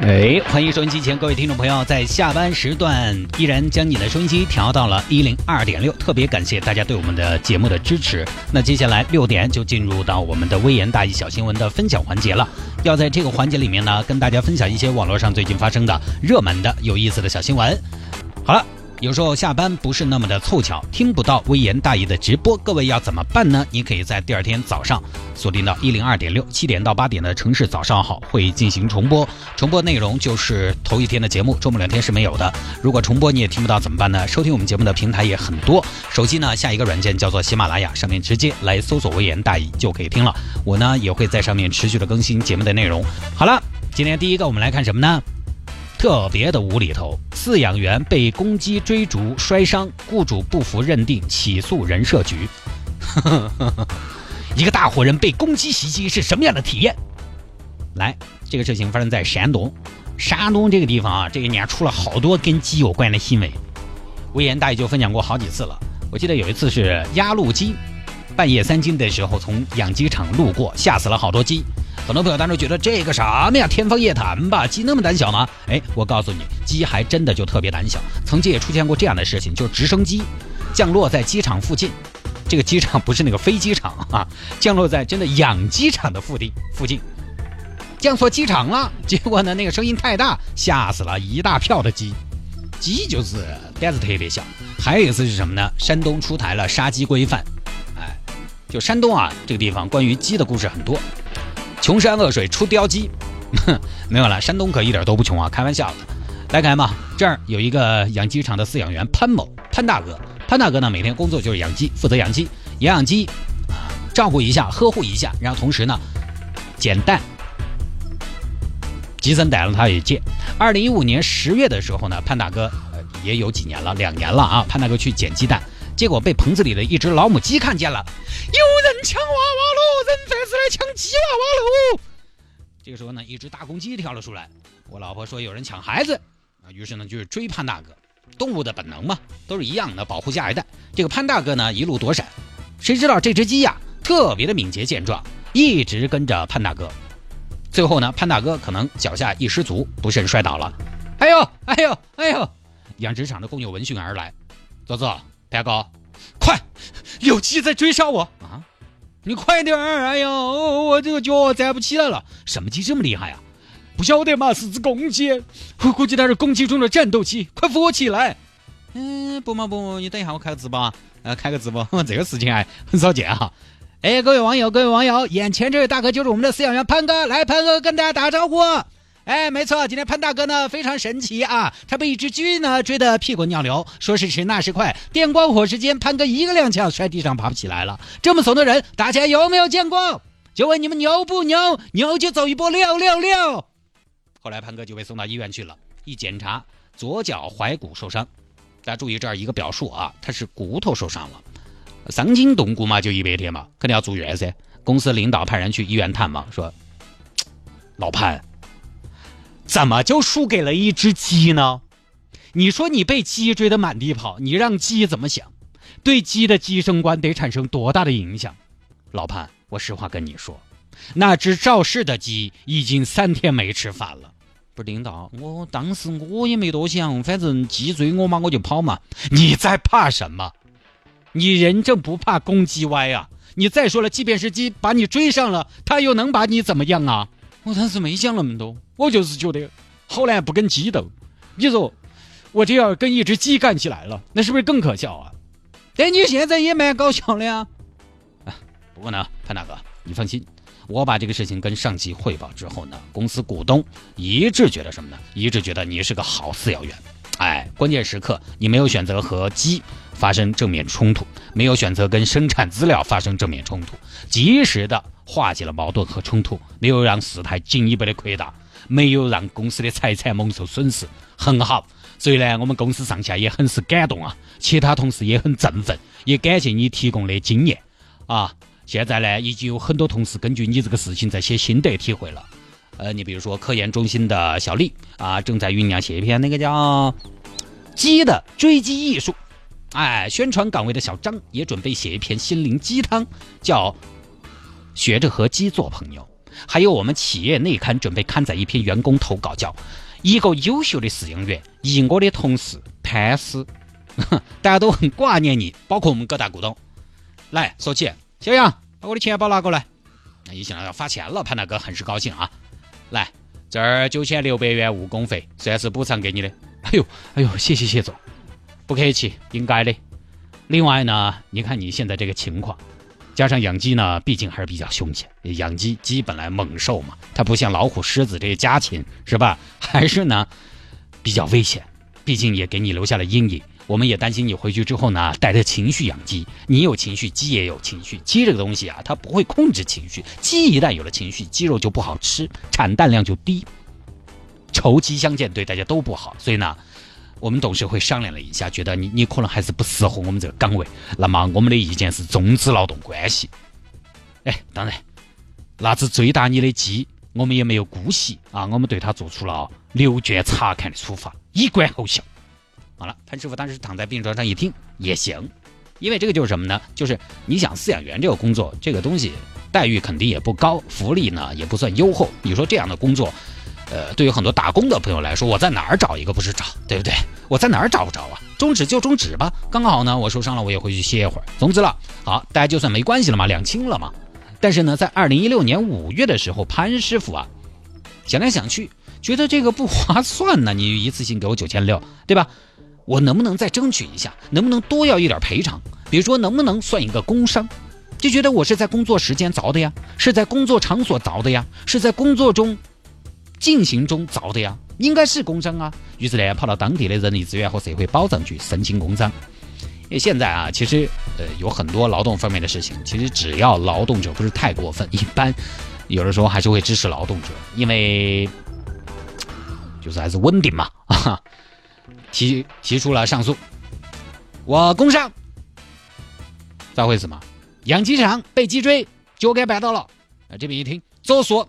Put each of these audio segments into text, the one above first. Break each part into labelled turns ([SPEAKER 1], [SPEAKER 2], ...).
[SPEAKER 1] 哎，欢迎收音机前各位听众朋友，在下班时段依然将你的收音机调到了一零二点六，特别感谢大家对我们的节目的支持。那接下来六点就进入到我们的微言大义小新闻的分享环节了。要在这个环节里面呢，跟大家分享一些网络上最近发生的热门的、有意思的小新闻。好了。有时候下班不是那么的凑巧，听不到微言大义的直播，各位要怎么办呢？你可以在第二天早上锁定到一零二点六，七点到八点的城市早上好会进行重播，重播内容就是头一天的节目，周末两天是没有的。如果重播你也听不到怎么办呢？收听我们节目的平台也很多，手机呢下一个软件叫做喜马拉雅，上面直接来搜索微言大义就可以听了。我呢也会在上面持续的更新节目的内容。好了，今天第一个我们来看什么呢？特别的无厘头，饲养员被公鸡追逐摔伤，雇主不服认定起诉人社局。一个大活人被公鸡袭击是什么样的体验？来，这个事情发生在山东，山东这个地方啊，这一年出了好多跟鸡有关的新闻。威严大爷就分享过好几次了。我记得有一次是压路鸡，半夜三更的时候从养鸡场路过，吓死了好多鸡。很多朋友当时觉得这个什么呀，天方夜谭吧？鸡那么胆小吗？哎，我告诉你，鸡还真的就特别胆小。曾经也出现过这样的事情，就是直升机降落在机场附近，这个机场不是那个飞机场啊，降落在真的养鸡场的附地附近，降错机场了。结果呢，那个声音太大，吓死了一大票的鸡。鸡就是胆子特别小。还有一次是什么呢？山东出台了杀鸡规范，哎，就山东啊这个地方关于鸡的故事很多。穷山恶水出刁鸡，哼 没有了。山东可一点都不穷啊，开玩笑的。来看嘛，这儿有一个养鸡场的饲养员潘某，潘大哥。潘大哥呢，每天工作就是养鸡，负责养鸡、养养鸡，啊照顾一下、呵护一下，然后同时呢，捡蛋。鸡生蛋了，他也捡。二零一五年十月的时候呢，潘大哥也有几年了，两年了啊。潘大哥去捡鸡蛋，结果被棚子里的一只老母鸡看见了，有人抢娃娃喽！人贩子来抢鸡娃娃喽！这个时候呢，一只大公鸡跳了出来。我老婆说有人抢孩子啊，于是呢就是追潘大哥。动物的本能嘛，都是一样的，保护下一代。这个潘大哥呢一路躲闪，谁知道这只鸡呀特别的敏捷健壮，一直跟着潘大哥。最后呢，潘大哥可能脚下一失足，不慎摔倒了。哎呦，哎呦，哎呦！养殖场的工友闻讯而来，左左，潘哥，快，有鸡在追杀我啊！你快点儿！哎呦，我这个脚站不起来了。什么鸡这么厉害啊？不晓得嘛，是只公鸡。我估计它是公鸡中的战斗机，快扶我起来！嗯，不嘛不，你等一下，我开个直播，呃，开个直播，这个事情还很 少见哈。哎，各位网友，各位网友，眼前这位大哥就是我们的饲养员潘哥，来，潘哥跟大家打招呼。哎，没错，今天潘大哥呢非常神奇啊，他被一只鸡呢追得屁滚尿流，说时迟那时快，电光火石间，潘哥一个踉跄摔地上爬不起来了。这么怂的人，大家有没有见过？就问你们牛不牛？牛就走一波六六六。后来潘哥就被送到医院去了，一检查左脚踝骨受伤，大家注意这儿一个表述啊，他是骨头受伤了。伤筋动骨嘛，就一百天嘛，肯定要住院噻。公司领导派人去医院探望，说：“老潘，怎么就输给了一只鸡呢？你说你被鸡追得满地跑，你让鸡怎么想？对鸡的鸡生观得产生多大的影响？老潘，我实话跟你说，那只肇事的鸡已经三天没吃饭了。不是领导，我当时我也没多想，反正鸡追我嘛，我就跑嘛。你在怕什么？”你人正不怕公鸡歪啊！你再说了，即便是鸡把你追上了，它又能把你怎么样啊？我当时没想那么多，我就是觉得好难不跟鸡斗。你说我这要跟一只鸡干起来了，那是不是更可笑啊？但你现在也蛮搞笑的呀。不过呢，潘大哥，你放心，我把这个事情跟上级汇报之后呢，公司股东一致觉得什么呢？一致觉得你是个好饲养员。哎，关键时刻你没有选择和鸡。发生正面冲突，没有选择跟生产资料发生正面冲突，及时的化解了矛盾和冲突，没有让事态进一步的扩大，没有让公司的财产蒙受损失，很好。所以呢，我们公司上下也很是感动啊，其他同事也很振奋，也感谢你提供的经验啊。现在呢，已经有很多同事根据你这个事情在写心得体会了。呃，你比如说科研中心的小丽啊，正在酝酿写一篇那个叫鸡的追击艺术。哎，宣传岗位的小张也准备写一篇心灵鸡汤，叫学着和鸡做朋友。还有我们企业内刊准备刊载一篇员工投稿，叫一个优秀的试用员，以我的同事潘师，大家都很挂念你，包括我们各大股东。来，说起小杨，把我的钱包拿过来。那一想到要发钱了，潘大哥很是高兴啊。来，这儿九千六百元误工费，算是补偿给你的。哎呦，哎呦，谢谢谢总，不客气，应该的。另外呢，你看你现在这个情况，加上养鸡呢，毕竟还是比较凶险。养鸡鸡本来猛兽嘛，它不像老虎、狮子这些家禽，是吧？还是呢比较危险，毕竟也给你留下了阴影。我们也担心你回去之后呢，带着情绪养鸡。你有情绪，鸡也有情绪。鸡这个东西啊，它不会控制情绪。鸡一旦有了情绪，鸡肉就不好吃，产蛋量就低。仇鸡相见，对大家都不好。所以呢，我们董事会商量了一下，觉得你你可能还是不适合我们这个岗位。那么我们的意见是终止劳动关系。哎，当然，那只追打你的鸡，我们也没有姑息啊，我们对他做出了留卷查看的处罚，以观后效。好了，潘师傅当时躺在病床上一听也行，因为这个就是什么呢？就是你想饲养员这个工作，这个东西待遇肯定也不高，福利呢也不算优厚。你说这样的工作，呃，对于很多打工的朋友来说，我在哪儿找一个不是找，对不对？我在哪儿找不着啊？终止就终止吧，刚好呢，我受伤了，我也回去歇一会儿。总之了，好，大家就算没关系了嘛，两清了嘛。但是呢，在二零一六年五月的时候，潘师傅啊，想来想去，觉得这个不划算呢。你一次性给我九千六，对吧？我能不能再争取一下？能不能多要一点赔偿？比如说，能不能算一个工伤？就觉得我是在工作时间凿的呀，是在工作场所凿的呀，是在工作中进行中凿的呀，应该是工伤啊。于是呢，跑到当地的人力资源和社会保障局申请工伤。因为现在啊，其实呃有很多劳动方面的事情，其实只要劳动者不是太过分，一般有的时候还是会支持劳动者，因为就是还是稳定嘛啊。提提出了上诉，我工伤，咋回事嘛？养鸡场被鸡追，就该办到了。啊，这边一听作诉，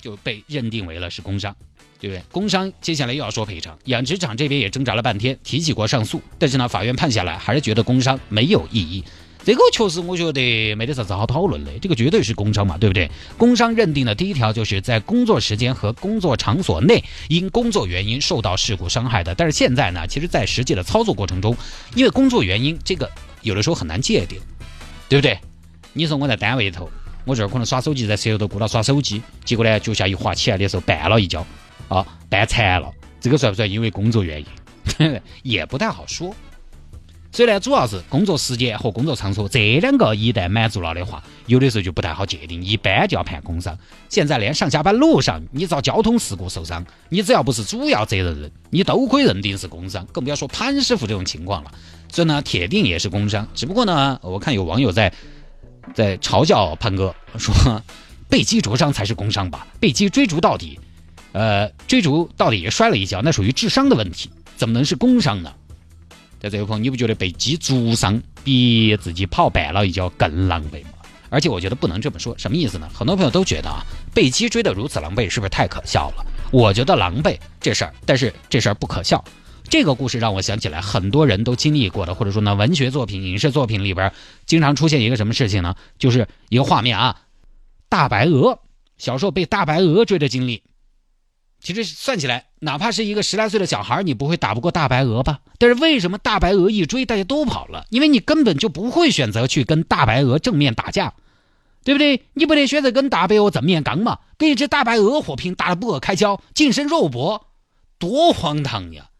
[SPEAKER 1] 就被认定为了是工伤，对不对？工伤接下来又要说赔偿，养殖场这边也挣扎了半天，提起过上诉，但是呢，法院判下来还是觉得工伤没有意义。这个确实，我觉得没得啥子好讨论的。这个绝对是工伤嘛，对不对？工伤认定的第一条就是在工作时间和工作场所内因工作原因受到事故伤害的。但是现在呢，其实，在实际的操作过程中，因为工作原因，这个有的时候很难界定，对不对？你说我在单位里头，我这儿可能耍手机，在舌头顾到耍手机，结果呢，脚下一滑起来的时候绊了一跤，啊，绊残了，这个算不算因为工作原因？也不太好说。所以呢，主要是工作时间和工作场所这两个一旦满足了的话，有的时候就不太好界定，一般就要判工伤。现在连上下班路上你遭交通事故受伤，你只要不是主要责任人，你都可以认定是工伤，更不要说潘师傅这种情况了。所以呢，铁定也是工伤。只不过呢，我看有网友在在嘲笑潘哥，说被鸡灼伤才是工伤吧？被鸡追逐到底，呃，追逐到底也摔了一跤，那属于智商的问题，怎么能是工伤呢？在这位朋友，你不觉得被鸡灼伤比自己跑绊了一跤更狼狈吗？而且我觉得不能这么说，什么意思呢？很多朋友都觉得啊，被鸡追得如此狼狈，是不是太可笑了？我觉得狼狈这事儿，但是这事儿不可笑。这个故事让我想起来很多人都经历过的，或者说呢，文学作品、影视作品里边经常出现一个什么事情呢？就是一个画面啊，大白鹅小时候被大白鹅追的经历。其实算起来，哪怕是一个十来岁的小孩，你不会打不过大白鹅吧？但是为什么大白鹅一追，大家都跑了？因为你根本就不会选择去跟大白鹅正面打架，对不对？你不得选择跟大白鹅正面刚嘛？跟一只大白鹅火拼，打得不可开交，近身肉搏，多荒唐呀！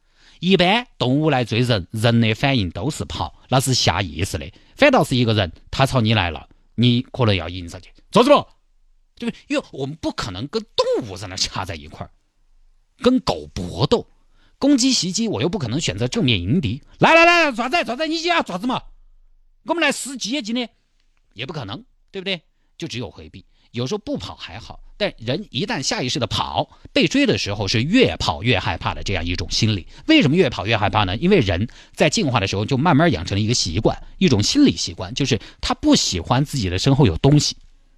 [SPEAKER 1] 一般动物来追人，人的反应都是跑，那是下意识的。反倒是一个人，他朝你来了，你可能要迎上去，做什么？对不对？因为我们不可能跟动物在那掐在一块儿。跟狗搏斗，攻击袭击，我又不可能选择正面迎敌。来来来，爪子爪子，你要爪子嘛？我们来撕鸡今天也不可能，对不对？就只有回避。有时候不跑还好，但人一旦下意识的跑，被追的时候是越跑越害怕的这样一种心理。为什么越跑越害怕呢？因为人在进化的时候就慢慢养成了一个习惯，一种心理习惯，就是他不喜欢自己的身后有东西。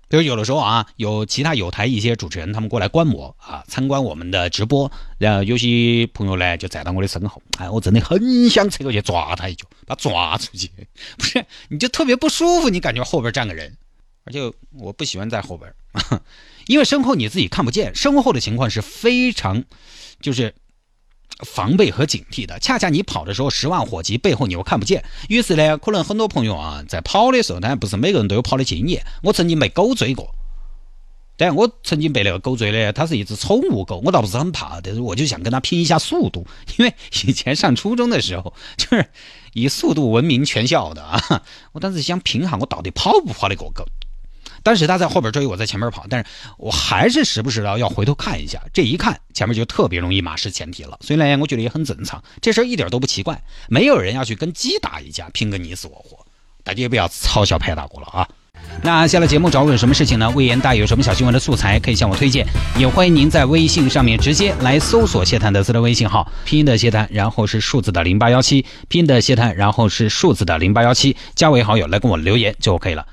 [SPEAKER 1] 比如有的时候啊，有其他有台一些主持人他们过来观摩啊，参观我们的直播，然后有些朋友呢就站到我的身后，哎，我真的很想扯过去抓他一脚，把他抓出去。不是，你就特别不舒服，你感觉后边站个人，而且我不喜欢在后边。因为身后你自己看不见，身后的情况是非常，就是防备和警惕的。恰恰你跑的时候十万火急，背后你又看不见。于是呢，可能很多朋友啊，在跑的时候，当然不是每个人都有跑的经验。我曾经被狗追过，但我曾经被那个狗追的，它是一只宠物狗，我倒不是很怕，但是我就想跟它拼一下速度，因为以前上初中的时候就是以速度闻名全校的啊。我当时想拼下我到底跑不跑得过狗。当时他在后边追，我在前面跑，但是我还是时不时的要回头看一下。这一看，前面就特别容易马失前蹄了。所以呢，我觉得也很正常，这事儿一点都不奇怪。没有人要去跟鸡打一架，拼个你死我活。大家也不要嘲笑派大哥了啊！那下了节目找我有什么事情呢？魏延大有什么小新闻的素材可以向我推荐，也欢迎您在微信上面直接来搜索谢探德斯的微信号，拼音的谢探，然后是数字的零八幺七，拼音的谢探，然后是数字的零八幺七，加为好友来跟我留言就 OK 了。